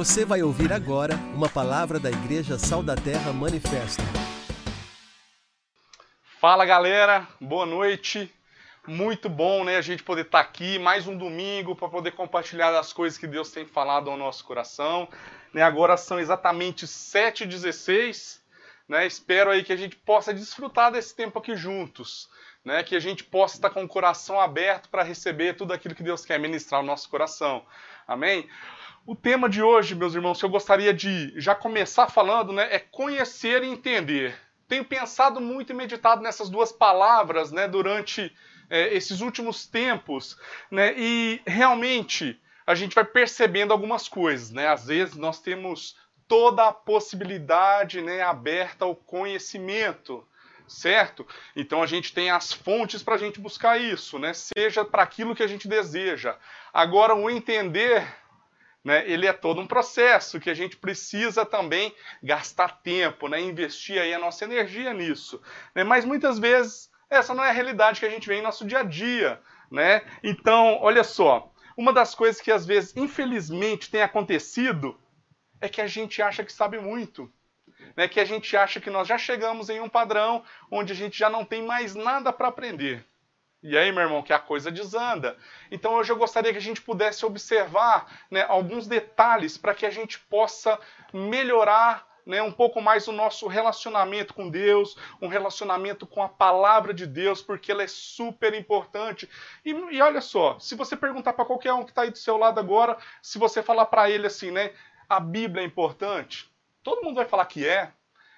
Você vai ouvir agora uma palavra da Igreja Sal da Terra Manifesto. Fala galera, boa noite. Muito bom, né, a gente poder estar aqui mais um domingo para poder compartilhar as coisas que Deus tem falado ao nosso coração. Né, agora são exatamente 7h16. Né, espero aí que a gente possa desfrutar desse tempo aqui juntos. Né, que a gente possa estar com o coração aberto para receber tudo aquilo que Deus quer ministrar no nosso coração. Amém? O tema de hoje, meus irmãos, que eu gostaria de já começar falando, né, é conhecer e entender. Tenho pensado muito e meditado nessas duas palavras, né, durante é, esses últimos tempos, né, e realmente a gente vai percebendo algumas coisas, né. Às vezes nós temos toda a possibilidade, né, aberta ao conhecimento, certo? Então a gente tem as fontes para a gente buscar isso, né? Seja para aquilo que a gente deseja. Agora o entender né, ele é todo um processo que a gente precisa também gastar tempo, né, investir aí a nossa energia nisso. Né, mas muitas vezes essa não é a realidade que a gente vê em nosso dia a dia. Né? Então, olha só, uma das coisas que às vezes, infelizmente, tem acontecido é que a gente acha que sabe muito. Né, que a gente acha que nós já chegamos em um padrão onde a gente já não tem mais nada para aprender. E aí, meu irmão, que a coisa desanda. Então, hoje eu gostaria que a gente pudesse observar né, alguns detalhes para que a gente possa melhorar né, um pouco mais o nosso relacionamento com Deus, um relacionamento com a palavra de Deus, porque ela é super importante. E, e olha só, se você perguntar para qualquer um que está aí do seu lado agora, se você falar para ele assim, né, a Bíblia é importante, todo mundo vai falar que é.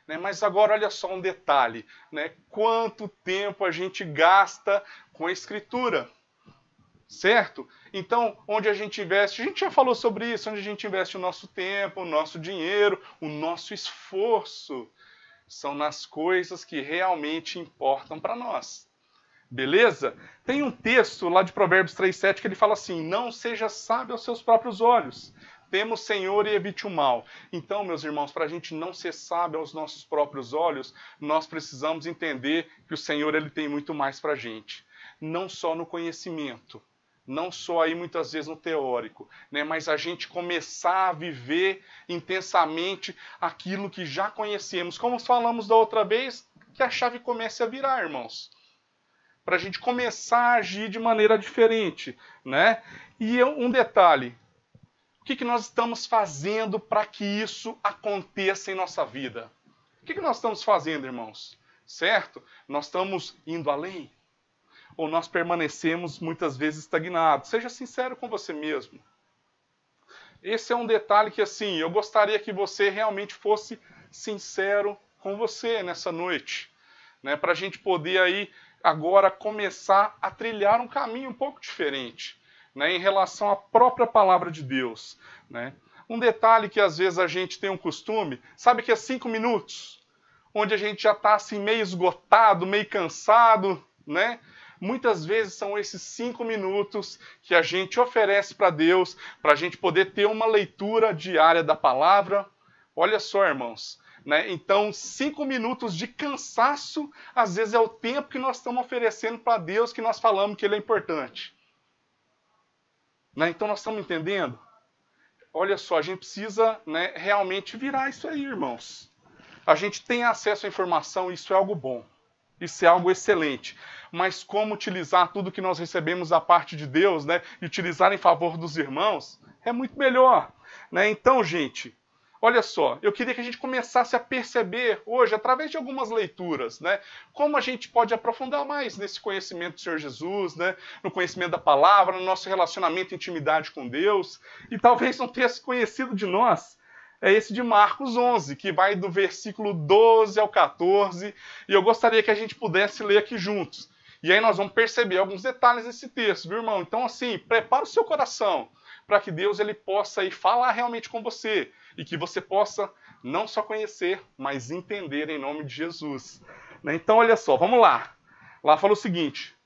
Né? Mas agora olha só um detalhe, né? quanto tempo a gente gasta com a escritura, certo? Então, onde a gente investe, a gente já falou sobre isso, onde a gente investe o nosso tempo, o nosso dinheiro, o nosso esforço, são nas coisas que realmente importam para nós. Beleza? Tem um texto lá de Provérbios 3,7 que ele fala assim: Não seja sábio aos seus próprios olhos, temos Senhor e evite o mal. Então, meus irmãos, para a gente não ser sábio aos nossos próprios olhos, nós precisamos entender que o Senhor ele tem muito mais para a gente. Não só no conhecimento, não só aí muitas vezes no teórico, né, mas a gente começar a viver intensamente aquilo que já conhecemos. Como falamos da outra vez, que a chave comece a virar, irmãos. Para a gente começar a agir de maneira diferente, né? E um detalhe, o que, que nós estamos fazendo para que isso aconteça em nossa vida? O que, que nós estamos fazendo, irmãos? Certo? Nós estamos indo além? Ou nós permanecemos muitas vezes estagnados? Seja sincero com você mesmo. Esse é um detalhe que, assim, eu gostaria que você realmente fosse sincero com você nessa noite. Né? Para a gente poder aí agora começar a trilhar um caminho um pouco diferente né, em relação à própria palavra de Deus. Né? Um detalhe que às vezes a gente tem um costume, sabe que é cinco minutos, onde a gente já está assim meio esgotado, meio cansado, né? Muitas vezes são esses cinco minutos que a gente oferece para Deus, para a gente poder ter uma leitura diária da palavra. Olha só, irmãos, né? Então, cinco minutos de cansaço, às vezes é o tempo que nós estamos oferecendo para Deus, que nós falamos que Ele é importante. Né? Então nós estamos entendendo? Olha só, a gente precisa né, realmente virar isso aí, irmãos. A gente tem acesso à informação, isso é algo bom. Isso é algo excelente. Mas como utilizar tudo que nós recebemos da parte de Deus, né, e utilizar em favor dos irmãos, é muito melhor. Né? Então, gente, Olha só, eu queria que a gente começasse a perceber hoje, através de algumas leituras, né, como a gente pode aprofundar mais nesse conhecimento do Senhor Jesus, né, no conhecimento da palavra, no nosso relacionamento e intimidade com Deus. E talvez um texto conhecido de nós é esse de Marcos 11, que vai do versículo 12 ao 14, e eu gostaria que a gente pudesse ler aqui juntos. E aí nós vamos perceber alguns detalhes desse texto, viu, irmão? Então, assim, prepara o seu coração para que Deus ele possa ir falar realmente com você e que você possa não só conhecer, mas entender em nome de Jesus. Né? Então, olha só, vamos lá. Lá fala o seguinte: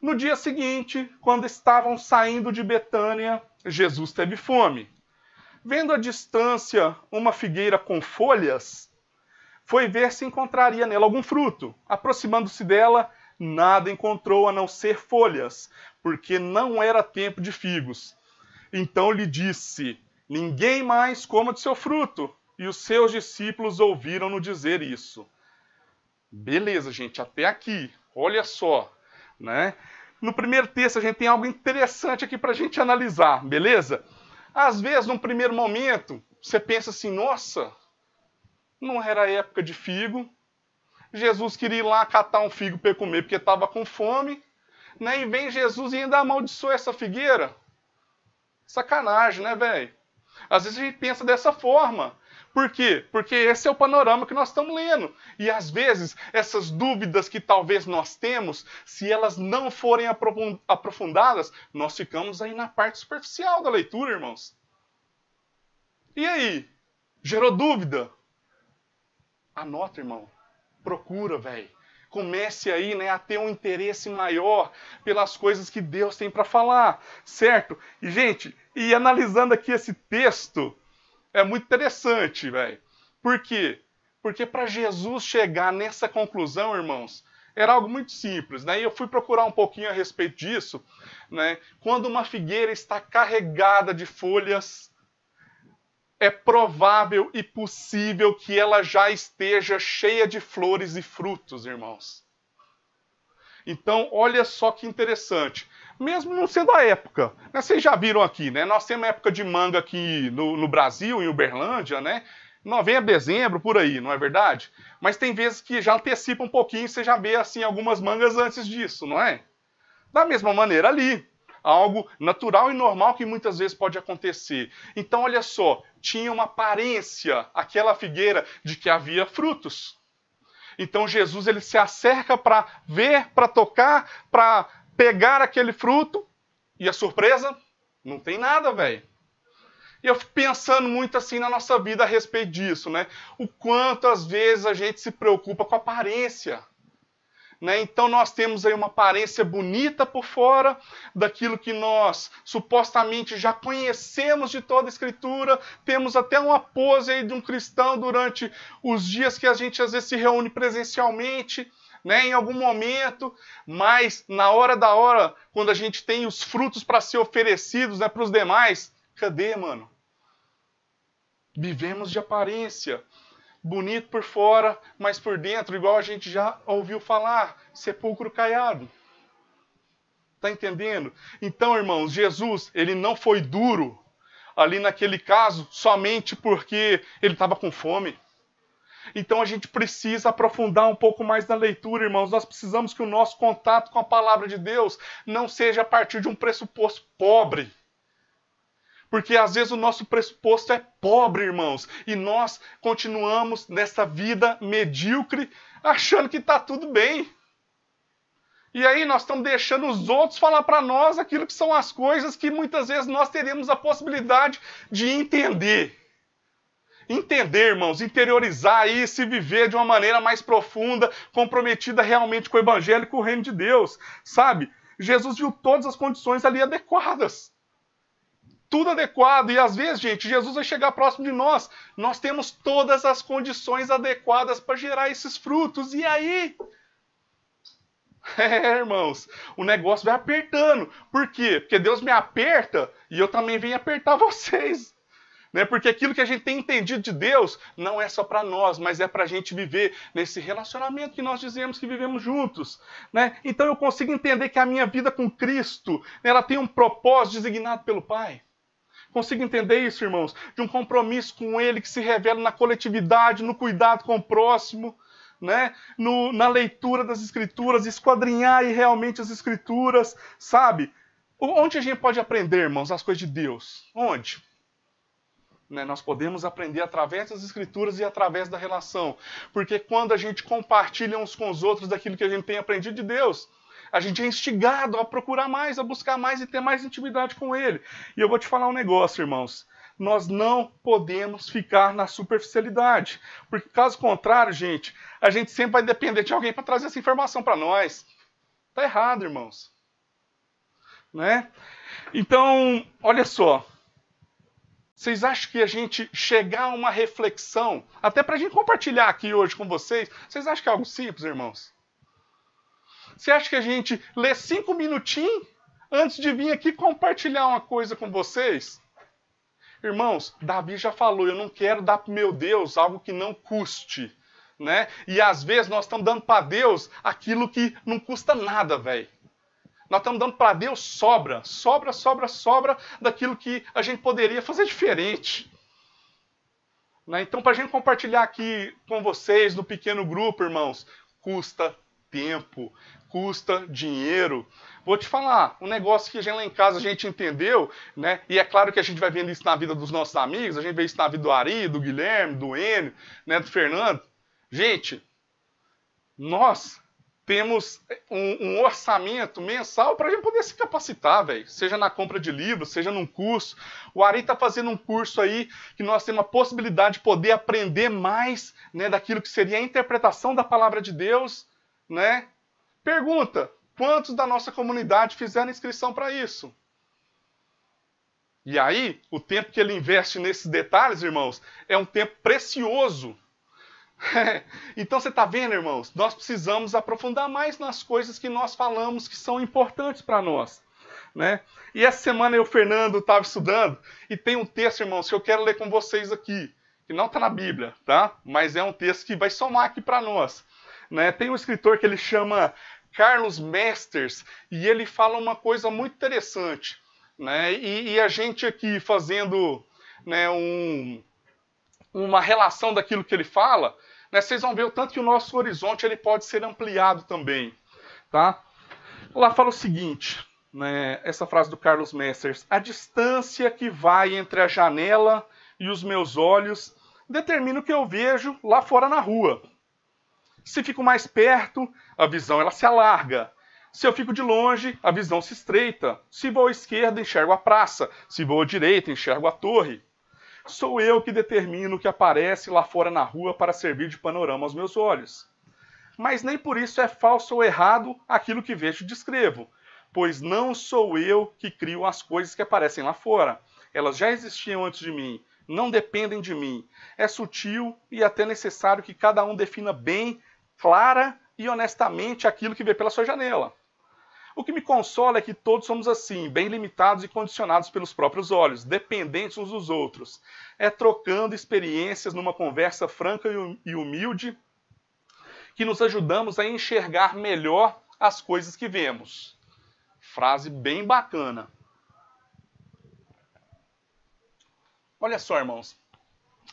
No dia seguinte, quando estavam saindo de Betânia, Jesus teve fome. Vendo à distância uma figueira com folhas, foi ver se encontraria nela algum fruto. Aproximando-se dela, nada encontrou a não ser folhas, porque não era tempo de figos. Então lhe disse: Ninguém mais coma de seu fruto. E os seus discípulos ouviram-no dizer isso. Beleza, gente, até aqui. Olha só, né? No primeiro texto a gente tem algo interessante aqui para a gente analisar, beleza? Às vezes, num primeiro momento, você pensa assim: nossa, não era época de figo. Jesus queria ir lá catar um figo para comer porque estava com fome. Né? E vem Jesus e ainda amaldiçoa essa figueira. Sacanagem, né, velho? Às vezes a gente pensa dessa forma. Por quê? Porque esse é o panorama que nós estamos lendo. E às vezes, essas dúvidas que talvez nós temos, se elas não forem aprofundadas, nós ficamos aí na parte superficial da leitura, irmãos. E aí? Gerou dúvida? Anota, irmão. Procura, velho. Comece aí, né, a ter um interesse maior pelas coisas que Deus tem para falar, certo? E gente, e analisando aqui esse texto, é muito interessante, velho. Por quê? Porque para Jesus chegar nessa conclusão, irmãos, era algo muito simples, né? E eu fui procurar um pouquinho a respeito disso, né? Quando uma figueira está carregada de folhas, é provável e possível que ela já esteja cheia de flores e frutos, irmãos. Então, olha só que interessante mesmo não sendo a época. Né? Vocês já viram aqui, né? Nós temos época de manga aqui no, no Brasil, em Uberlândia, né? Novembro, dezembro, por aí, não é verdade? Mas tem vezes que já antecipa um pouquinho, você já vê assim algumas mangas antes disso, não é? Da mesma maneira ali, algo natural e normal que muitas vezes pode acontecer. Então, olha só, tinha uma aparência, aquela figueira, de que havia frutos. Então Jesus ele se acerca para ver, para tocar, para pegar aquele fruto e a surpresa, não tem nada, velho. E eu fico pensando muito assim na nossa vida a respeito disso, né? O quanto às vezes a gente se preocupa com a aparência. Né? Então nós temos aí uma aparência bonita por fora daquilo que nós supostamente já conhecemos de toda a escritura, temos até uma pose aí de um cristão durante os dias que a gente às vezes se reúne presencialmente, né, em algum momento, mas na hora da hora, quando a gente tem os frutos para ser oferecidos né, para os demais, cadê, mano? Vivemos de aparência, bonito por fora, mas por dentro, igual a gente já ouviu falar, sepulcro caiado. Tá entendendo? Então, irmãos, Jesus, ele não foi duro ali naquele caso somente porque ele estava com fome. Então a gente precisa aprofundar um pouco mais na leitura, irmãos. Nós precisamos que o nosso contato com a palavra de Deus não seja a partir de um pressuposto pobre. Porque às vezes o nosso pressuposto é pobre, irmãos, e nós continuamos nessa vida medíocre, achando que está tudo bem. E aí nós estamos deixando os outros falar para nós aquilo que são as coisas que muitas vezes nós teremos a possibilidade de entender entender, irmãos, interiorizar e viver de uma maneira mais profunda, comprometida realmente com o evangelho e com o reino de Deus, sabe? Jesus viu todas as condições ali adequadas. Tudo adequado. E às vezes, gente, Jesus vai chegar próximo de nós. Nós temos todas as condições adequadas para gerar esses frutos. E aí? É, irmãos, o negócio vai apertando. Por quê? Porque Deus me aperta e eu também venho apertar vocês. Né? Porque aquilo que a gente tem entendido de Deus não é só para nós, mas é para a gente viver nesse relacionamento que nós dizemos que vivemos juntos. Né? Então eu consigo entender que a minha vida com Cristo ela tem um propósito designado pelo Pai. Consigo entender isso, irmãos? De um compromisso com Ele que se revela na coletividade, no cuidado com o próximo. Né? No, na leitura das escrituras, esquadrinhar e realmente as escrituras, sabe? Onde a gente pode aprender, irmãos, as coisas de Deus? Onde? Né? Nós podemos aprender através das escrituras e através da relação. Porque quando a gente compartilha uns com os outros daquilo que a gente tem aprendido de Deus, a gente é instigado a procurar mais, a buscar mais e ter mais intimidade com Ele. E eu vou te falar um negócio, irmãos. Nós não podemos ficar na superficialidade. Porque, caso contrário, gente, a gente sempre vai depender de alguém para trazer essa informação para nós. Tá errado, irmãos. Né? Então, olha só. Vocês acham que a gente chegar a uma reflexão, até para a gente compartilhar aqui hoje com vocês, vocês acham que é algo simples, irmãos? Você acha que a gente lê cinco minutinhos antes de vir aqui compartilhar uma coisa com vocês? Irmãos, Davi já falou: eu não quero dar para meu Deus algo que não custe. Né? E às vezes nós estamos dando para Deus aquilo que não custa nada, velho. Nós estamos dando para Deus sobra, sobra, sobra, sobra daquilo que a gente poderia fazer diferente. Né? Então, para a gente compartilhar aqui com vocês no pequeno grupo, irmãos, custa tempo, custa dinheiro. Vou te falar, um negócio que gente lá em casa a gente entendeu, né? E é claro que a gente vai vendo isso na vida dos nossos amigos, a gente vê isso na vida do Ari, do Guilherme, do Enio, né, do Fernando. Gente, nós temos um, um orçamento mensal para a gente poder se capacitar, velho. Seja na compra de livros, seja num curso. O Ari está fazendo um curso aí que nós temos a possibilidade de poder aprender mais né, daquilo que seria a interpretação da palavra de Deus. Né? Pergunta: quantos da nossa comunidade fizeram inscrição para isso? E aí, o tempo que ele investe nesses detalhes, irmãos, é um tempo precioso então você está vendo, irmãos? Nós precisamos aprofundar mais nas coisas que nós falamos que são importantes para nós. Né? E essa semana eu, Fernando, estava estudando e tem um texto, irmãos, que eu quero ler com vocês aqui, que não está na Bíblia, tá? Mas é um texto que vai somar aqui para nós. Né? Tem um escritor que ele chama Carlos Mesters e ele fala uma coisa muito interessante. Né? E, e a gente aqui fazendo né, um, uma relação daquilo que ele fala, né, vocês vão ver o tanto que o nosso horizonte ele pode ser ampliado também. Tá? Lá fala o seguinte, né, essa frase do Carlos Messers: A distância que vai entre a janela e os meus olhos determina o que eu vejo lá fora na rua. Se fico mais perto, a visão ela se alarga. Se eu fico de longe, a visão se estreita. Se vou à esquerda, enxergo a praça. Se vou à direita, enxergo a torre. Sou eu que determino o que aparece lá fora na rua para servir de panorama aos meus olhos. Mas nem por isso é falso ou errado aquilo que vejo e descrevo, pois não sou eu que crio as coisas que aparecem lá fora. Elas já existiam antes de mim, não dependem de mim. É sutil e até necessário que cada um defina bem, clara e honestamente aquilo que vê pela sua janela. O que me consola é que todos somos assim, bem limitados e condicionados pelos próprios olhos, dependentes uns dos outros. É trocando experiências numa conversa franca e humilde que nos ajudamos a enxergar melhor as coisas que vemos. Frase bem bacana. Olha só, irmãos.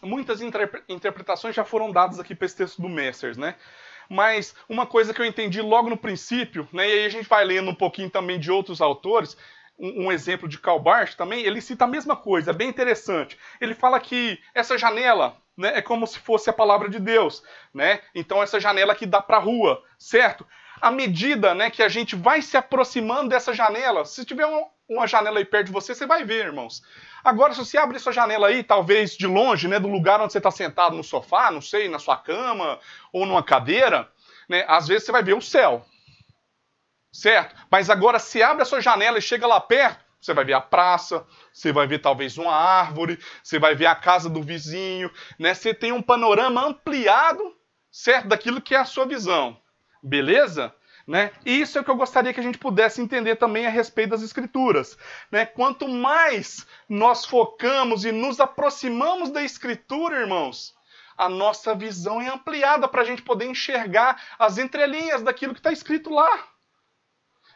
Muitas interpretações já foram dadas aqui para esse texto do Messers, né? Mas uma coisa que eu entendi logo no princípio, né, e aí a gente vai lendo um pouquinho também de outros autores, um, um exemplo de Karl Barth também, ele cita a mesma coisa, é bem interessante. Ele fala que essa janela né, é como se fosse a palavra de Deus, né? Então essa janela que dá para a rua, certo? À medida né, que a gente vai se aproximando dessa janela, se tiver uma, uma janela aí perto de você, você vai ver, irmãos. Agora, se você abrir sua janela aí, talvez de longe, né, do lugar onde você está sentado no sofá, não sei, na sua cama ou numa cadeira, né, às vezes você vai ver o céu. Certo? Mas agora, se abre a sua janela e chega lá perto, você vai ver a praça, você vai ver talvez uma árvore, você vai ver a casa do vizinho, né? Você tem um panorama ampliado, certo, daquilo que é a sua visão. Beleza? Né? E isso é o que eu gostaria que a gente pudesse entender também a respeito das Escrituras. Né? Quanto mais nós focamos e nos aproximamos da Escritura, irmãos, a nossa visão é ampliada para a gente poder enxergar as entrelinhas daquilo que está escrito lá.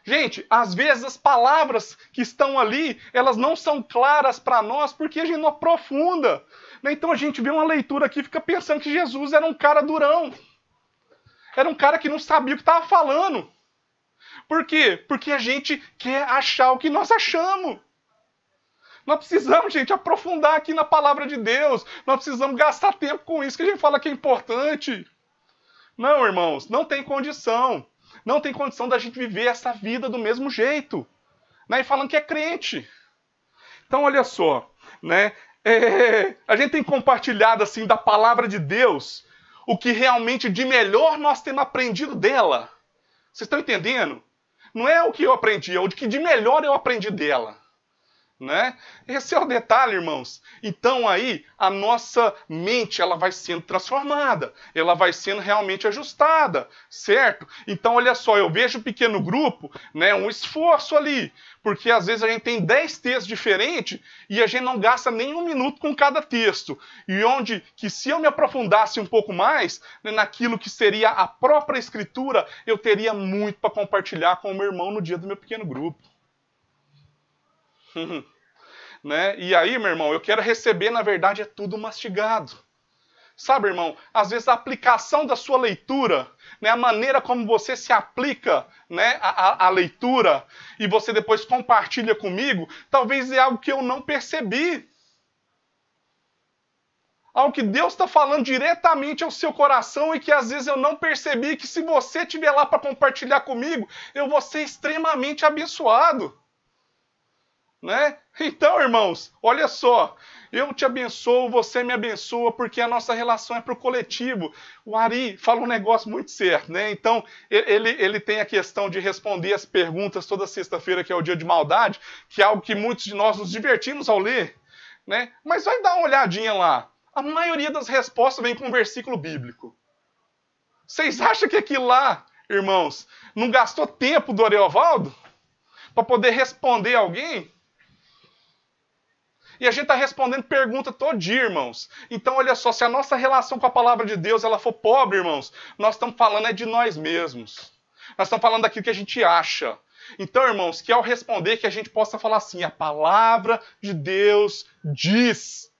Gente, às vezes as palavras que estão ali, elas não são claras para nós porque a gente não aprofunda. Né? Então a gente vê uma leitura aqui e fica pensando que Jesus era um cara durão era um cara que não sabia o que estava falando. Por quê? Porque a gente quer achar o que nós achamos. Nós precisamos, gente, aprofundar aqui na palavra de Deus. Nós precisamos gastar tempo com isso que a gente fala que é importante. Não, irmãos, não tem condição. Não tem condição da gente viver essa vida do mesmo jeito. Né? E falando que é crente. Então, olha só, né? É, a gente tem compartilhado assim da palavra de Deus o que realmente de melhor nós temos aprendido dela. Vocês estão entendendo? Não é o que eu aprendi, é o que de melhor eu aprendi dela. Né? Esse é o detalhe, irmãos. Então aí a nossa mente ela vai sendo transformada, ela vai sendo realmente ajustada, certo? Então olha só, eu vejo o pequeno grupo, né, um esforço ali, porque às vezes a gente tem 10 textos diferentes e a gente não gasta nem um minuto com cada texto. E onde que se eu me aprofundasse um pouco mais né, naquilo que seria a própria escritura, eu teria muito para compartilhar com o meu irmão no dia do meu pequeno grupo. né? E aí, meu irmão, eu quero receber, na verdade, é tudo mastigado. Sabe, irmão, às vezes a aplicação da sua leitura, né, a maneira como você se aplica né, a, a, leitura e você depois compartilha comigo, talvez é algo que eu não percebi. Algo que Deus está falando diretamente ao seu coração e que às vezes eu não percebi, que se você estiver lá para compartilhar comigo, eu vou ser extremamente abençoado. Né? Então, irmãos, olha só, eu te abençoo, você me abençoa, porque a nossa relação é para o coletivo. O Ari fala um negócio muito certo, né? Então, ele, ele tem a questão de responder as perguntas toda sexta-feira, que é o dia de maldade, que é algo que muitos de nós nos divertimos ao ler, né? Mas vai dar uma olhadinha lá. A maioria das respostas vem com um versículo bíblico. Vocês acham que aquilo lá, irmãos, não gastou tempo do Ariovaldo para poder responder alguém? E a gente está respondendo pergunta todo dia, irmãos. Então, olha só, se a nossa relação com a palavra de Deus ela for pobre, irmãos, nós estamos falando é de nós mesmos. Nós estamos falando daquilo que a gente acha. Então, irmãos, que ao responder que a gente possa falar assim, a palavra de Deus diz.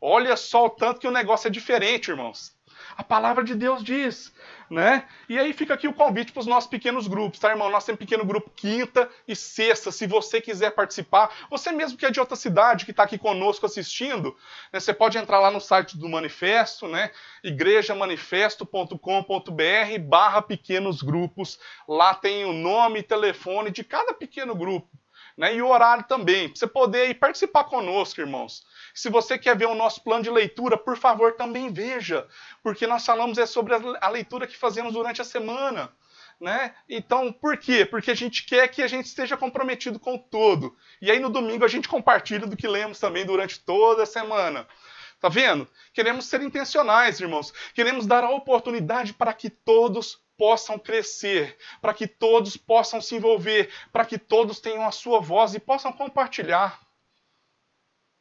Olha só o tanto que o negócio é diferente, irmãos. A palavra de Deus diz né? E aí fica aqui o convite para os nossos pequenos grupos, tá, irmão? Nós temos pequeno grupo quinta e sexta. Se você quiser participar, você mesmo que é de outra cidade, que está aqui conosco assistindo, né, você pode entrar lá no site do Manifesto, né? igrejamanifesto.com.br barra pequenos grupos. Lá tem o nome e telefone de cada pequeno grupo. Né, e o horário também, para você poder ir participar conosco, irmãos. Se você quer ver o nosso plano de leitura, por favor, também veja, porque nós falamos é sobre a leitura que fazemos durante a semana. Né? Então, por quê? Porque a gente quer que a gente esteja comprometido com o todo. E aí no domingo a gente compartilha do que lemos também durante toda a semana. Tá vendo? Queremos ser intencionais, irmãos. Queremos dar a oportunidade para que todos possam crescer, para que todos possam se envolver, para que todos tenham a sua voz e possam compartilhar.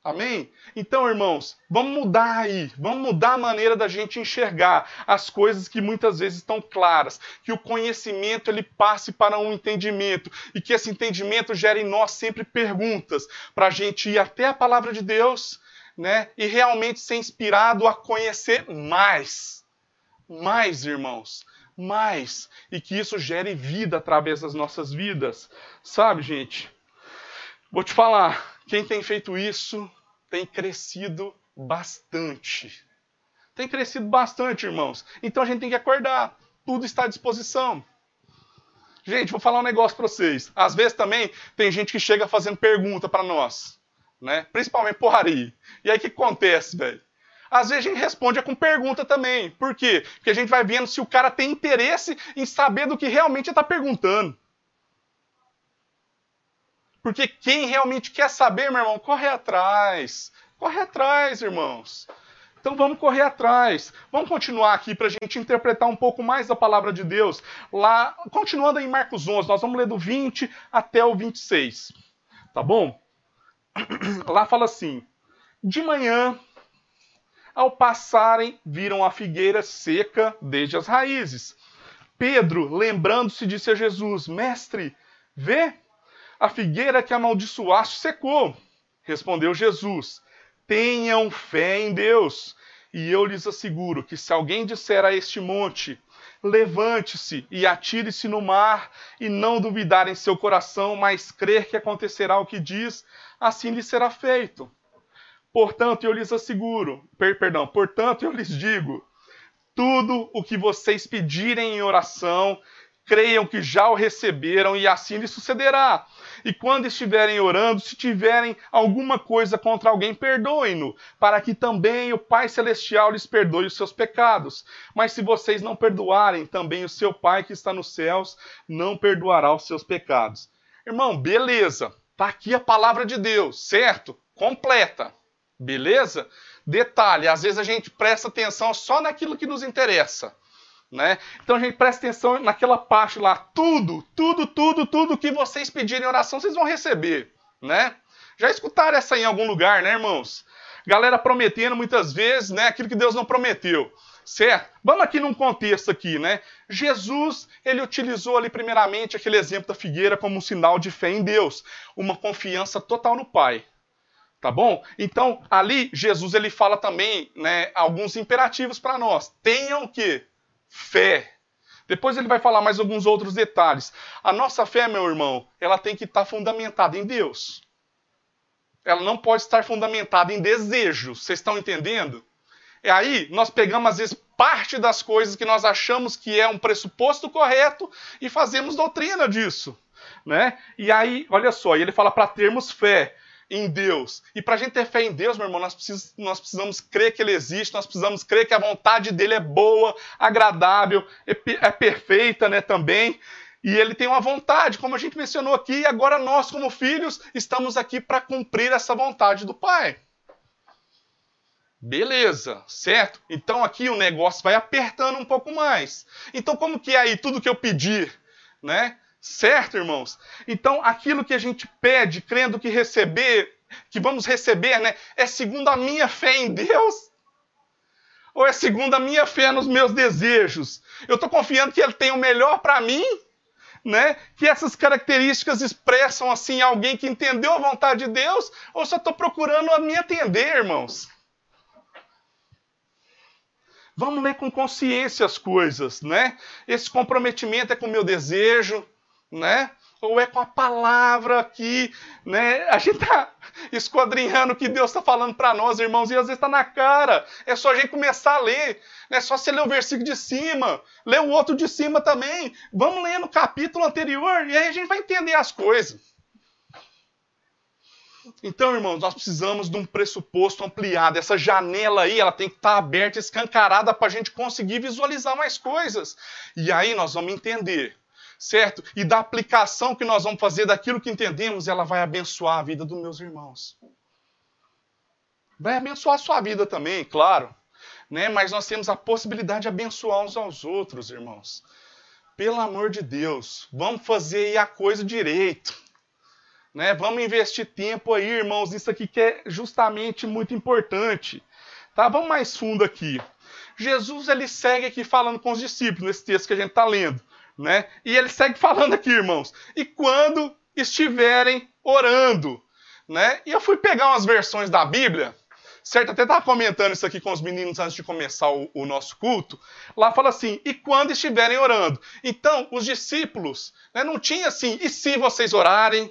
Amém? Então, irmãos, vamos mudar aí, vamos mudar a maneira da gente enxergar as coisas que muitas vezes estão claras, que o conhecimento ele passe para um entendimento. E que esse entendimento gere em nós sempre perguntas para a gente ir até a palavra de Deus, né? E realmente ser inspirado a conhecer mais, mais, irmãos, mais, e que isso gere vida através das nossas vidas, sabe, gente? Vou te falar, quem tem feito isso tem crescido bastante. Tem crescido bastante, irmãos. Então a gente tem que acordar. Tudo está à disposição. Gente, vou falar um negócio para vocês. Às vezes também tem gente que chega fazendo pergunta para nós, né? Principalmente porraria. E aí o que acontece, velho? Às vezes a gente responde com pergunta também. Por quê? Porque a gente vai vendo se o cara tem interesse em saber do que realmente está perguntando. Porque quem realmente quer saber, meu irmão, corre atrás. Corre atrás, irmãos. Então vamos correr atrás. Vamos continuar aqui para a gente interpretar um pouco mais da palavra de Deus. Lá, continuando em Marcos 11, nós vamos ler do 20 até o 26. Tá bom? Lá fala assim: De manhã, ao passarem, viram a figueira seca desde as raízes. Pedro, lembrando-se, disse a Jesus: Mestre, vê a figueira que amaldiçoaste secou. Respondeu Jesus: Tenham fé em Deus. E eu lhes asseguro que se alguém disser a este monte, levante-se e atire-se no mar, e não duvidar em seu coração, mas crer que acontecerá o que diz, assim lhe será feito. Portanto, eu lhes asseguro, per, perdão, portanto, eu lhes digo, tudo o que vocês pedirem em oração, creiam que já o receberam e assim lhe sucederá. E quando estiverem orando, se tiverem alguma coisa contra alguém, perdoem-no, para que também o Pai Celestial lhes perdoe os seus pecados. Mas se vocês não perdoarem, também o seu Pai que está nos céus não perdoará os seus pecados. Irmão, beleza. Tá aqui a palavra de Deus, certo? Completa. Beleza? Detalhe, às vezes a gente presta atenção só naquilo que nos interessa. Né? Então a gente presta atenção naquela parte lá, tudo, tudo, tudo, tudo que vocês pedirem em oração, vocês vão receber, né? Já escutaram essa em algum lugar, né, irmãos? Galera prometendo muitas vezes, né, aquilo que Deus não prometeu. Certo? Vamos aqui num contexto aqui, né? Jesus, ele utilizou ali primeiramente aquele exemplo da figueira como um sinal de fé em Deus, uma confiança total no Pai. Tá bom? Então, ali Jesus ele fala também, né, alguns imperativos para nós. Tenham que fé. Depois ele vai falar mais alguns outros detalhes. A nossa fé, meu irmão, ela tem que estar fundamentada em Deus. Ela não pode estar fundamentada em desejos. Vocês estão entendendo? E aí, nós pegamos, às vezes, parte das coisas que nós achamos que é um pressuposto correto e fazemos doutrina disso. Né? E aí, olha só, ele fala para termos fé em Deus. E para a gente ter fé em Deus, meu irmão, nós precisamos, nós precisamos crer que Ele existe, nós precisamos crer que a vontade dele é boa, agradável, é, é perfeita né, também. E ele tem uma vontade, como a gente mencionou aqui, e agora nós, como filhos, estamos aqui para cumprir essa vontade do Pai. Beleza, certo? Então aqui o negócio vai apertando um pouco mais. Então, como que é aí tudo que eu pedir, né? Certo, irmãos? Então, aquilo que a gente pede, crendo que receber, que vamos receber, né, é segundo a minha fé em Deus? Ou é segundo a minha fé nos meus desejos? Eu estou confiando que Ele tem o melhor para mim? Né? Que essas características expressam assim alguém que entendeu a vontade de Deus? Ou só estou procurando a me atender, irmãos? Vamos ler com consciência as coisas, né? Esse comprometimento é com o meu desejo, né? Ou é com a palavra que, né? A gente tá esquadrinhando o que Deus está falando para nós, irmãos, e às vezes está na cara. É só a gente começar a ler. Não é só você ler o versículo de cima, ler o outro de cima também. Vamos ler no capítulo anterior e aí a gente vai entender as coisas. Então, irmãos, nós precisamos de um pressuposto ampliado. Essa janela aí, ela tem que estar aberta, escancarada para a gente conseguir visualizar mais coisas. E aí nós vamos entender certo? E da aplicação que nós vamos fazer daquilo que entendemos, ela vai abençoar a vida dos meus irmãos. Vai abençoar a sua vida também, claro. Né? Mas nós temos a possibilidade de abençoar uns aos outros, irmãos. Pelo amor de Deus, vamos fazer a coisa direito. Né? Vamos investir tempo aí, irmãos, isso aqui que é justamente muito importante. Tá? Vamos mais fundo aqui. Jesus ele segue aqui falando com os discípulos nesse texto que a gente está lendo. Né? E ele segue falando aqui, irmãos. E quando estiverem orando. Né? E eu fui pegar umas versões da Bíblia, certo? Até estava comentando isso aqui com os meninos antes de começar o, o, nosso culto. Lá fala assim: e quando estiverem orando. Então, os discípulos né, não tinha assim, e se vocês orarem?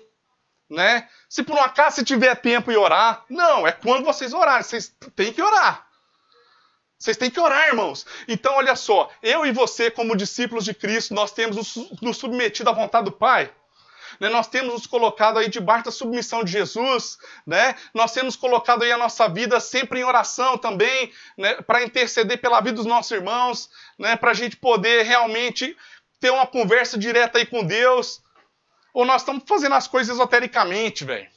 Né? Se por um acaso se tiver tempo e orar. Não, é quando vocês orarem. Vocês têm que orar. Vocês têm que orar, irmãos. Então, olha só, eu e você, como discípulos de Cristo, nós temos nos submetido à vontade do Pai. Né? Nós temos nos colocado aí debaixo da submissão de Jesus, né? Nós temos colocado aí a nossa vida sempre em oração também, né? Para interceder pela vida dos nossos irmãos, né? Para a gente poder realmente ter uma conversa direta aí com Deus. Ou nós estamos fazendo as coisas esotericamente, velho.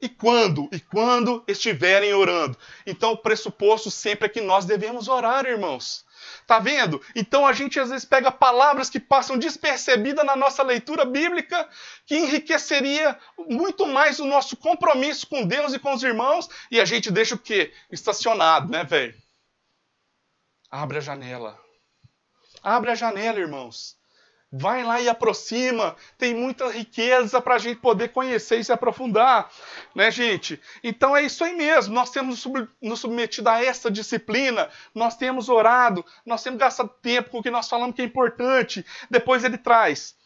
E quando? E quando estiverem orando. Então o pressuposto sempre é que nós devemos orar, irmãos. Tá vendo? Então a gente às vezes pega palavras que passam despercebidas na nossa leitura bíblica, que enriqueceria muito mais o nosso compromisso com Deus e com os irmãos, e a gente deixa o quê? Estacionado, né, velho? Abre a janela. Abre a janela, irmãos. Vai lá e aproxima. Tem muita riqueza para a gente poder conhecer e se aprofundar, né, gente? Então é isso aí mesmo. Nós temos nos submetido a essa disciplina, nós temos orado, nós temos gastado tempo com o que nós falamos que é importante. Depois ele traz: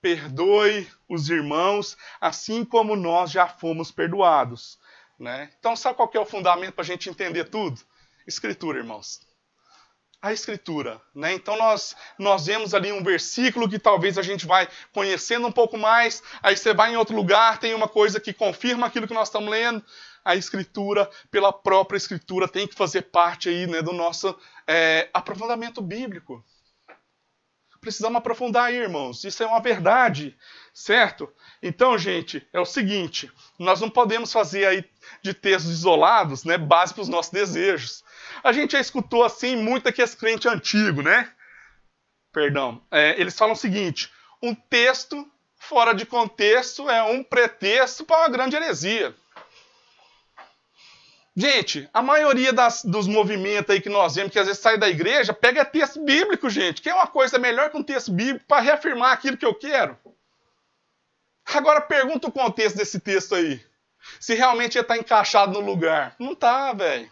perdoe os irmãos, assim como nós já fomos perdoados. Né? Então, sabe qual é o fundamento para a gente entender tudo? Escritura, irmãos a Escritura. Né? Então nós, nós vemos ali um versículo que talvez a gente vai conhecendo um pouco mais, aí você vai em outro lugar, tem uma coisa que confirma aquilo que nós estamos lendo. A Escritura, pela própria Escritura, tem que fazer parte aí né, do nosso é, aprofundamento bíblico. precisamos aprofundar aí, irmãos. Isso é uma verdade, certo? Então, gente, é o seguinte: nós não podemos fazer aí de textos isolados, né, base para os nossos desejos. A gente já escutou assim muito aqui esse crente antigo, né? Perdão. É, eles falam o seguinte: um texto fora de contexto é um pretexto para uma grande heresia. Gente, a maioria das, dos movimentos aí que nós vemos, que às vezes sai da igreja, pega texto bíblico, gente, que é uma coisa melhor que um texto bíblico para reafirmar aquilo que eu quero. Agora pergunta o contexto desse texto aí. Se realmente ele está encaixado no lugar. Não está, velho.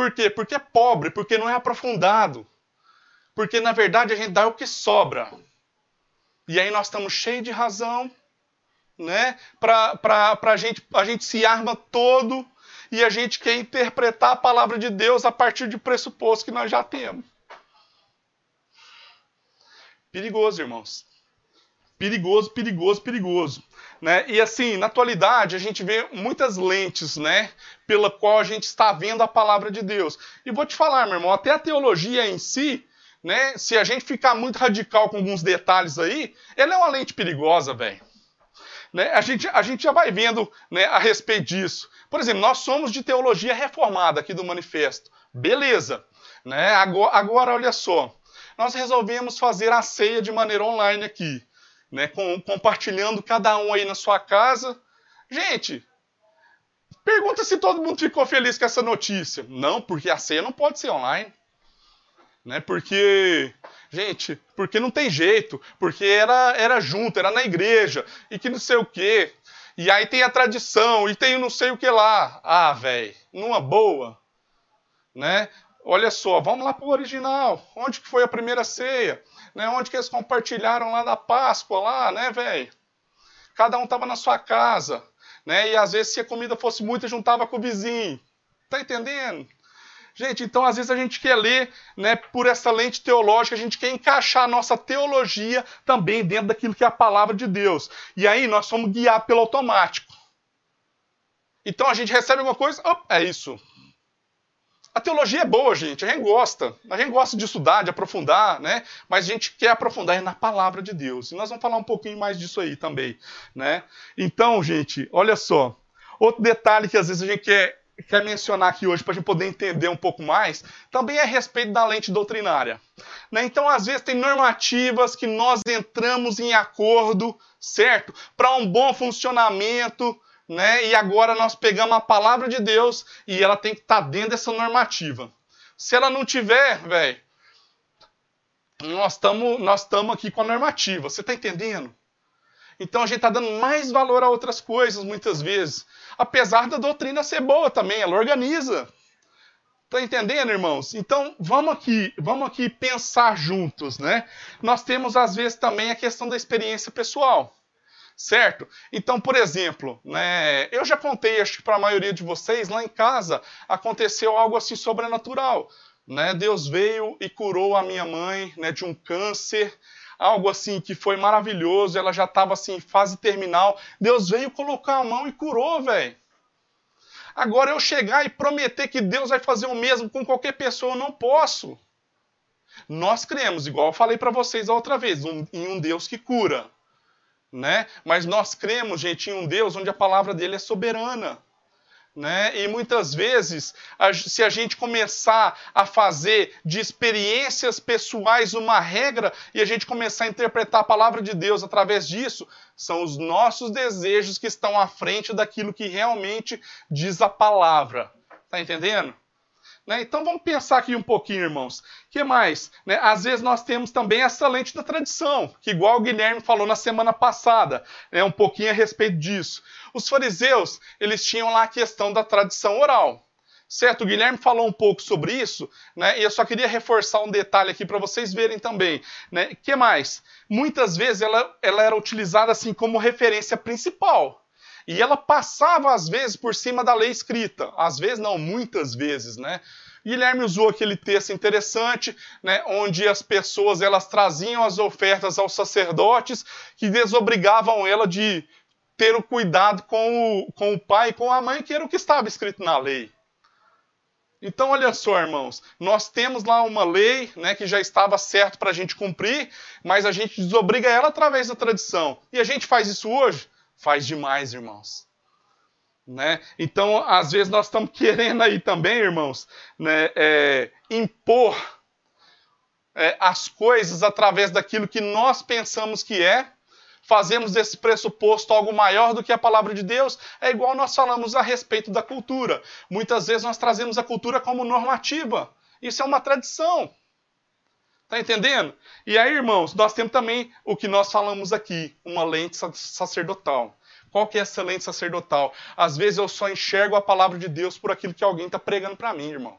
Por quê? Porque é pobre, porque não é aprofundado. Porque na verdade a gente dá o que sobra. E aí nós estamos cheios de razão, né? Para a gente, a gente se arma todo e a gente quer interpretar a palavra de Deus a partir de pressuposto que nós já temos. Perigoso, irmãos. Perigoso, perigoso, perigoso. Né? E assim, na atualidade, a gente vê muitas lentes, né? Pela qual a gente está vendo a palavra de Deus. E vou te falar, meu irmão, até a teologia em si, né? Se a gente ficar muito radical com alguns detalhes aí, ela é uma lente perigosa, velho. Né? A, gente, a gente já vai vendo né, a respeito disso. Por exemplo, nós somos de teologia reformada aqui do manifesto. Beleza. Né? Agora, agora, olha só. Nós resolvemos fazer a ceia de maneira online aqui. Né? Com, compartilhando cada um aí na sua casa. Gente, pergunta se todo mundo ficou feliz com essa notícia. Não, porque a ceia não pode ser online. Né? Porque, gente, porque não tem jeito. Porque era, era junto, era na igreja. E que não sei o quê. E aí tem a tradição, e tem não sei o que lá. Ah, velho, numa boa. Né? Olha só, vamos lá para o original. Onde que foi a primeira ceia? Né? Onde que eles compartilharam lá da Páscoa, lá, né, velho? Cada um estava na sua casa. Né? E às vezes, se a comida fosse muita, juntava com o vizinho. Tá entendendo? Gente, então às vezes a gente quer ler né, por essa lente teológica, a gente quer encaixar a nossa teologia também dentro daquilo que é a palavra de Deus. E aí nós somos guiados pelo automático. Então a gente recebe alguma coisa, oh, é isso. A teologia é boa, gente, a gente gosta. A gente gosta de estudar, de aprofundar, né? Mas a gente quer aprofundar na palavra de Deus. E nós vamos falar um pouquinho mais disso aí também, né? Então, gente, olha só. Outro detalhe que às vezes a gente quer quer mencionar aqui hoje para a gente poder entender um pouco mais, também é a respeito da lente doutrinária. Né? Então, às vezes, tem normativas que nós entramos em acordo, certo? Para um bom funcionamento, né? e agora nós pegamos a palavra de Deus e ela tem que estar tá dentro dessa normativa. Se ela não tiver, velho, nós estamos nós aqui com a normativa, você está entendendo? Então a gente está dando mais valor a outras coisas muitas vezes. Apesar da doutrina ser boa também, ela organiza. Tá entendendo, irmãos? Então, vamos aqui, vamos aqui pensar juntos, né? Nós temos às vezes também a questão da experiência pessoal. Certo? Então, por exemplo, né, eu já contei, acho que para a maioria de vocês, lá em casa aconteceu algo assim sobrenatural. Né? Deus veio e curou a minha mãe né, de um câncer algo assim que foi maravilhoso, ela já estava assim em fase terminal. Deus veio colocar a mão e curou, velho. Agora eu chegar e prometer que Deus vai fazer o mesmo com qualquer pessoa, eu não posso. Nós cremos, igual eu falei para vocês a outra vez, um, em um Deus que cura, né? Mas nós cremos, gente, em um Deus onde a palavra dele é soberana. Né? E muitas vezes, se a gente começar a fazer de experiências pessoais uma regra e a gente começar a interpretar a palavra de Deus através disso, são os nossos desejos que estão à frente daquilo que realmente diz a palavra. Tá entendendo? Né? Então vamos pensar aqui um pouquinho, irmãos. que mais? Né? Às vezes nós temos também essa lente da tradição, que igual o Guilherme falou na semana passada, né? um pouquinho a respeito disso. Os fariseus, eles tinham lá a questão da tradição oral. Certo, o Guilherme falou um pouco sobre isso, né? E eu só queria reforçar um detalhe aqui para vocês verem também, né? Que mais? Muitas vezes ela, ela era utilizada assim como referência principal. E ela passava, às vezes, por cima da lei escrita. Às vezes, não, muitas vezes, né? Guilherme usou aquele texto interessante, né, onde as pessoas elas traziam as ofertas aos sacerdotes, que desobrigavam ela de ter o cuidado com o, com o pai e com a mãe, que era o que estava escrito na lei. Então, olha só, irmãos, nós temos lá uma lei né, que já estava certo para a gente cumprir, mas a gente desobriga ela através da tradição. E a gente faz isso hoje? Faz demais, irmãos. Né? Então, às vezes, nós estamos querendo aí também, irmãos, né, é, impor é, as coisas através daquilo que nós pensamos que é, fazemos desse pressuposto algo maior do que a palavra de Deus, é igual nós falamos a respeito da cultura. Muitas vezes nós trazemos a cultura como normativa. Isso é uma tradição. Tá entendendo? E aí, irmãos, nós temos também o que nós falamos aqui, uma lente sacerdotal. Qual que é essa lente sacerdotal? Às vezes eu só enxergo a palavra de Deus por aquilo que alguém está pregando para mim, irmão.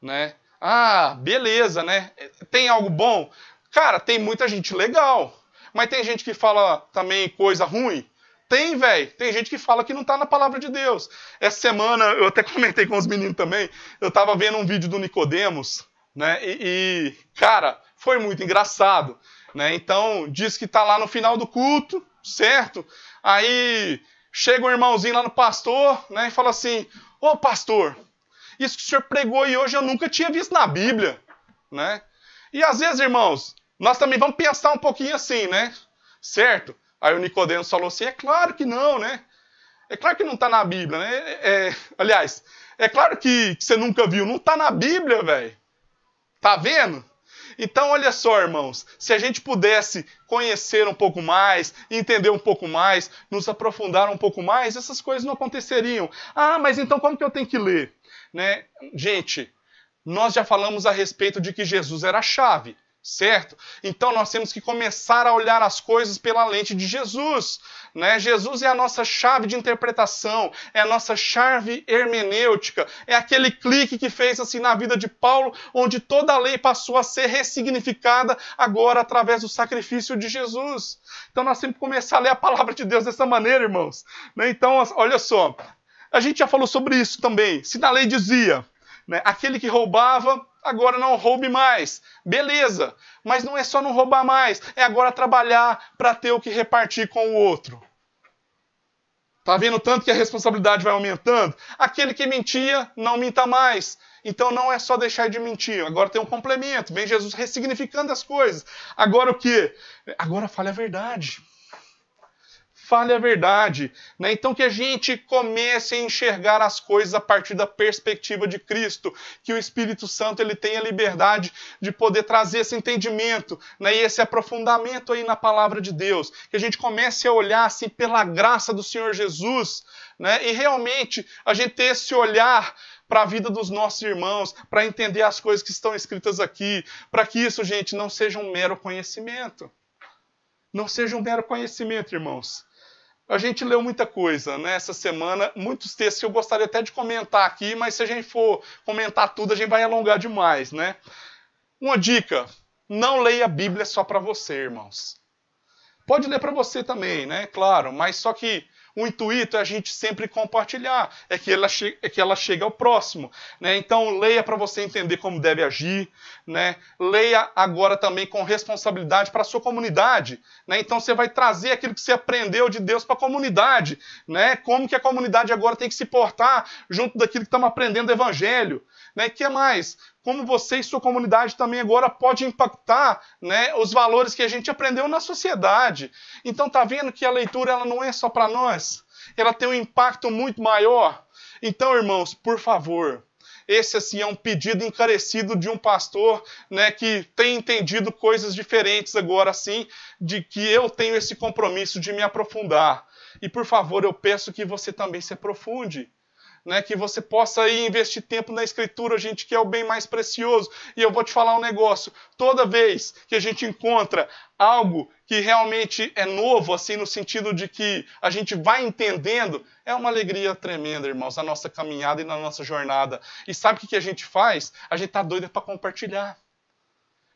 Né? Ah, beleza, né? Tem algo bom? Cara, tem muita gente legal. Mas tem gente que fala também coisa ruim? Tem, velho. Tem gente que fala que não tá na palavra de Deus. Essa semana, eu até comentei com os meninos também, eu tava vendo um vídeo do Nicodemos, né? E, e, cara, foi muito engraçado. Né? Então, diz que tá lá no final do culto, certo? Aí chega um irmãozinho lá no pastor, né? E fala assim: Ô pastor, isso que o senhor pregou aí hoje eu nunca tinha visto na Bíblia, né? E às vezes, irmãos, nós também vamos pensar um pouquinho assim, né? Certo? Aí o Nicodemos falou assim: é claro que não, né? É claro que não está na Bíblia, né? É, é, aliás, é claro que, que, você nunca viu, não está na Bíblia, velho. Tá vendo? Então, olha só, irmãos, se a gente pudesse conhecer um pouco mais, entender um pouco mais, nos aprofundar um pouco mais, essas coisas não aconteceriam. Ah, mas então como que eu tenho que ler? Né? Gente, nós já falamos a respeito de que Jesus era a chave certo? Então nós temos que começar a olhar as coisas pela lente de Jesus. Né? Jesus é a nossa chave de interpretação, é a nossa chave hermenêutica, é aquele clique que fez assim na vida de Paulo, onde toda a lei passou a ser ressignificada agora através do sacrifício de Jesus. Então nós temos que começar a ler a palavra de Deus dessa maneira, irmãos. Né? Então, olha só, a gente já falou sobre isso também. Se na lei dizia, né, aquele que roubava agora não roube mais. Beleza, mas não é só não roubar mais, é agora trabalhar para ter o que repartir com o outro. Tá vendo tanto que a responsabilidade vai aumentando? Aquele que mentia, não minta mais. Então não é só deixar de mentir, agora tem um complemento. Vem Jesus ressignificando as coisas. Agora o que? Agora fale a verdade fale a verdade. Né? Então que a gente comece a enxergar as coisas a partir da perspectiva de Cristo, que o Espírito Santo ele tenha liberdade de poder trazer esse entendimento né? e esse aprofundamento aí na palavra de Deus. Que a gente comece a olhar assim pela graça do Senhor Jesus né? e realmente a gente ter esse olhar para a vida dos nossos irmãos, para entender as coisas que estão escritas aqui, para que isso, gente, não seja um mero conhecimento. Não seja um mero conhecimento, irmãos. A gente leu muita coisa né, semana, muitos textos que eu gostaria até de comentar aqui, mas se a gente for comentar tudo, a gente vai alongar demais, né? Uma dica: não leia a Bíblia só para você, irmãos. Pode ler para você também, né? Claro, mas só que o intuito é a gente sempre compartilhar, é que ela, chegue, é que ela chegue ao próximo. Né? Então, leia para você entender como deve agir. Né? Leia agora também com responsabilidade para a sua comunidade. Né? Então, você vai trazer aquilo que você aprendeu de Deus para a comunidade. Né? Como que a comunidade agora tem que se portar junto daquilo que estamos aprendendo do Evangelho. Né? que mais? Como você e sua comunidade também agora pode impactar né, os valores que a gente aprendeu na sociedade. Então tá vendo que a leitura ela não é só para nós, ela tem um impacto muito maior. Então, irmãos, por favor, esse assim é um pedido encarecido de um pastor, né, que tem entendido coisas diferentes agora assim, de que eu tenho esse compromisso de me aprofundar. E por favor, eu peço que você também se aprofunde né, que você possa ir investir tempo na escritura, gente, que é o bem mais precioso. E eu vou te falar um negócio: toda vez que a gente encontra algo que realmente é novo, assim, no sentido de que a gente vai entendendo, é uma alegria tremenda, irmãos, na nossa caminhada e na nossa jornada. E sabe o que a gente faz? A gente tá doido para compartilhar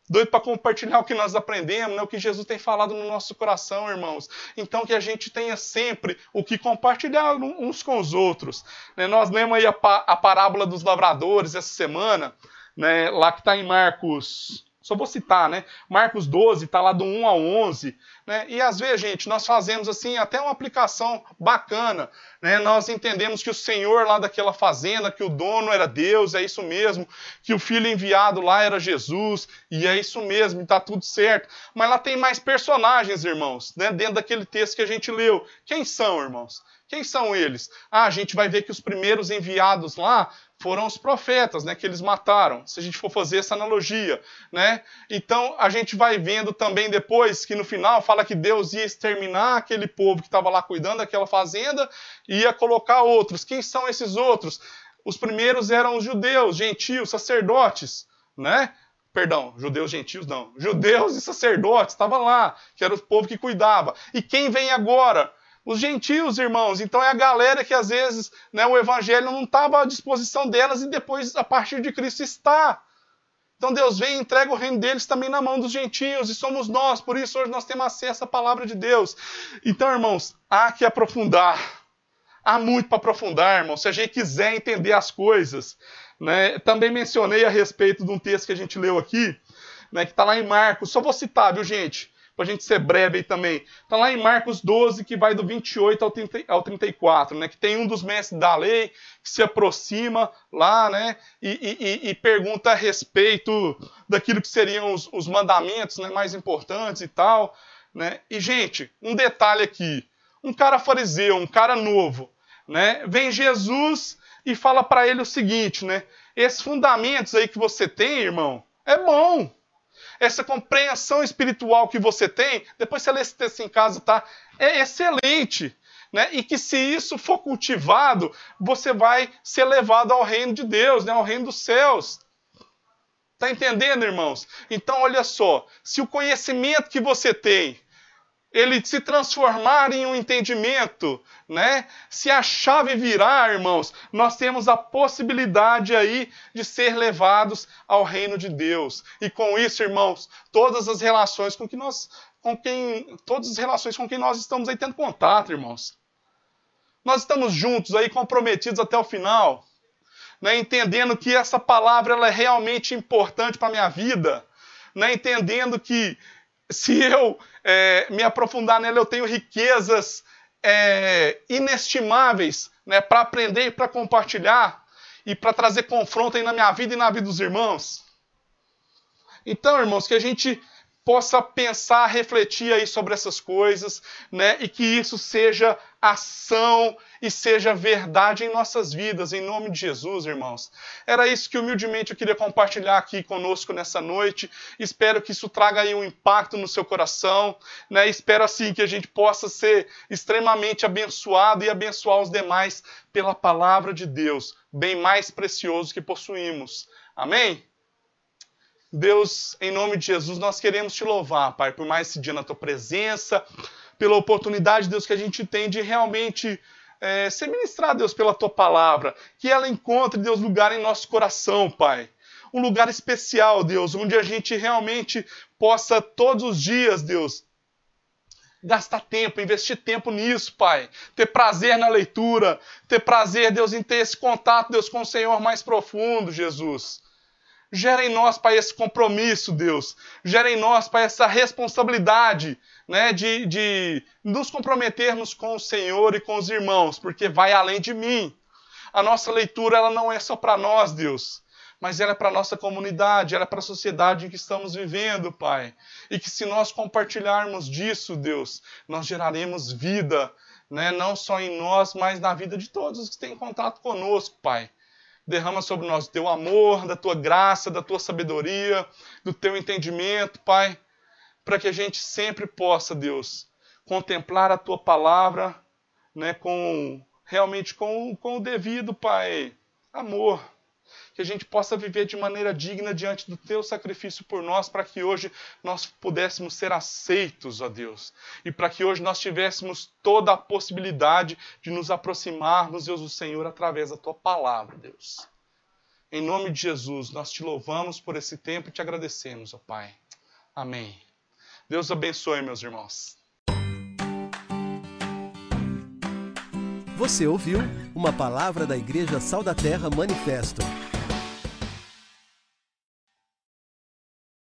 doido para compartilhar o que nós aprendemos, né, o que Jesus tem falado no nosso coração, irmãos. Então que a gente tenha sempre o que compartilhar uns com os outros. Né, nós lemos aí a, a, parábola dos lavradores essa semana, né, lá que está em Marcos Só vou citar, né? Marcos 12, está lá do 1 ao 11. Né? E às vezes, gente, nós fazemos assim até uma aplicação bacana. Né? Nós entendemos que o Senhor lá daquela fazenda, que o dono era Deus, é isso mesmo. Que o filho enviado lá era Jesus, e é isso mesmo, está tudo certo. Mas lá tem mais personagens, irmãos, né? dentro daquele texto que a gente leu. Quem são, irmãos? Quem são eles? Ah, a gente vai ver que os primeiros enviados lá foram os profetas, né, que eles mataram. Se a gente for fazer essa analogia, né? Então a gente vai vendo também depois que no final fala que Deus ia exterminar aquele povo que estava lá cuidando daquela fazenda e ia colocar outros. Quem são esses outros? Os primeiros eram os judeus, gentios, sacerdotes, né? Perdão, judeus gentios não. Judeus e sacerdotes estavam lá, que era o povo que cuidava. E quem vem agora? Os gentios, irmãos, então é a galera que às vezes né, o evangelho não estava à disposição delas e depois, a partir de Cristo, está. Então Deus vem e entrega o reino deles também na mão dos gentios, e somos nós, por isso hoje nós temos acesso à palavra de Deus. Então, irmãos, há que aprofundar. Há muito para aprofundar, irmãos, se a gente quiser entender as coisas. Né? Também mencionei a respeito de um texto que a gente leu aqui, né, que está lá em Marcos. Só vou citar, viu, gente? Para a gente ser breve aí também. Está lá em Marcos 12, que vai do 28 ao, 30, ao 34, né? Que tem um dos mestres da lei que se aproxima lá, né? E, e, e pergunta a respeito daquilo que seriam os, os mandamentos né, mais importantes e tal. Né? E, gente, um detalhe aqui. Um cara fariseu, um cara novo, né? Vem Jesus e fala para ele o seguinte, né? Esses fundamentos aí que você tem, irmão, é bom essa compreensão espiritual que você tem, depois você lê esse texto em casa, tá? É excelente. Né? E que se isso for cultivado, você vai ser levado ao reino de Deus, né? ao reino dos céus. Está entendendo, irmãos? Então, olha só, se o conhecimento que você tem ele se transformar em um entendimento, né? Se a chave virar, irmãos, nós temos a possibilidade aí de ser levados ao reino de Deus. E com isso, irmãos, todas as relações com que nós com quem todas as relações com quem nós estamos aí tendo contato, irmãos. Nós estamos juntos aí comprometidos até o final, né? Entendendo que essa palavra ela é realmente importante para minha vida, né? Entendendo que se eu é, me aprofundar nela, eu tenho riquezas é, inestimáveis né, para aprender e para compartilhar e para trazer confronto aí na minha vida e na vida dos irmãos. Então, irmãos, que a gente possa pensar, refletir aí sobre essas coisas, né? E que isso seja ação e seja verdade em nossas vidas, em nome de Jesus, irmãos. Era isso que humildemente eu queria compartilhar aqui conosco nessa noite. Espero que isso traga aí um impacto no seu coração, né? Espero assim que a gente possa ser extremamente abençoado e abençoar os demais pela palavra de Deus, bem mais precioso que possuímos. Amém? Deus, em nome de Jesus, nós queremos te louvar, Pai, por mais esse dia na tua presença, pela oportunidade, Deus, que a gente tem de realmente é, ser ministrado, Deus, pela tua palavra. Que ela encontre, Deus, lugar em nosso coração, Pai. Um lugar especial, Deus, onde a gente realmente possa todos os dias, Deus, gastar tempo, investir tempo nisso, Pai. Ter prazer na leitura, ter prazer, Deus, em ter esse contato, Deus, com o Senhor mais profundo, Jesus. Gera em nós, Pai, esse compromisso, Deus. Gera em nós, Pai, essa responsabilidade né, de, de nos comprometermos com o Senhor e com os irmãos, porque vai além de mim. A nossa leitura ela não é só para nós, Deus, mas ela é para a nossa comunidade, ela é para a sociedade em que estamos vivendo, Pai. E que se nós compartilharmos disso, Deus, nós geraremos vida, né, não só em nós, mas na vida de todos os que têm contato conosco, Pai. Derrama sobre nós teu amor, da tua graça, da tua sabedoria, do teu entendimento, Pai, para que a gente sempre possa, Deus, contemplar a tua palavra, né, com realmente com, com o devido, Pai, amor que a gente possa viver de maneira digna diante do teu sacrifício por nós, para que hoje nós pudéssemos ser aceitos, ó Deus, e para que hoje nós tivéssemos toda a possibilidade de nos aproximarmos, Deus, do Senhor através da tua palavra, Deus. Em nome de Jesus, nós te louvamos por esse tempo e te agradecemos, ó Pai. Amém. Deus abençoe, meus irmãos. Você ouviu uma palavra da Igreja Sal da Terra Manifesto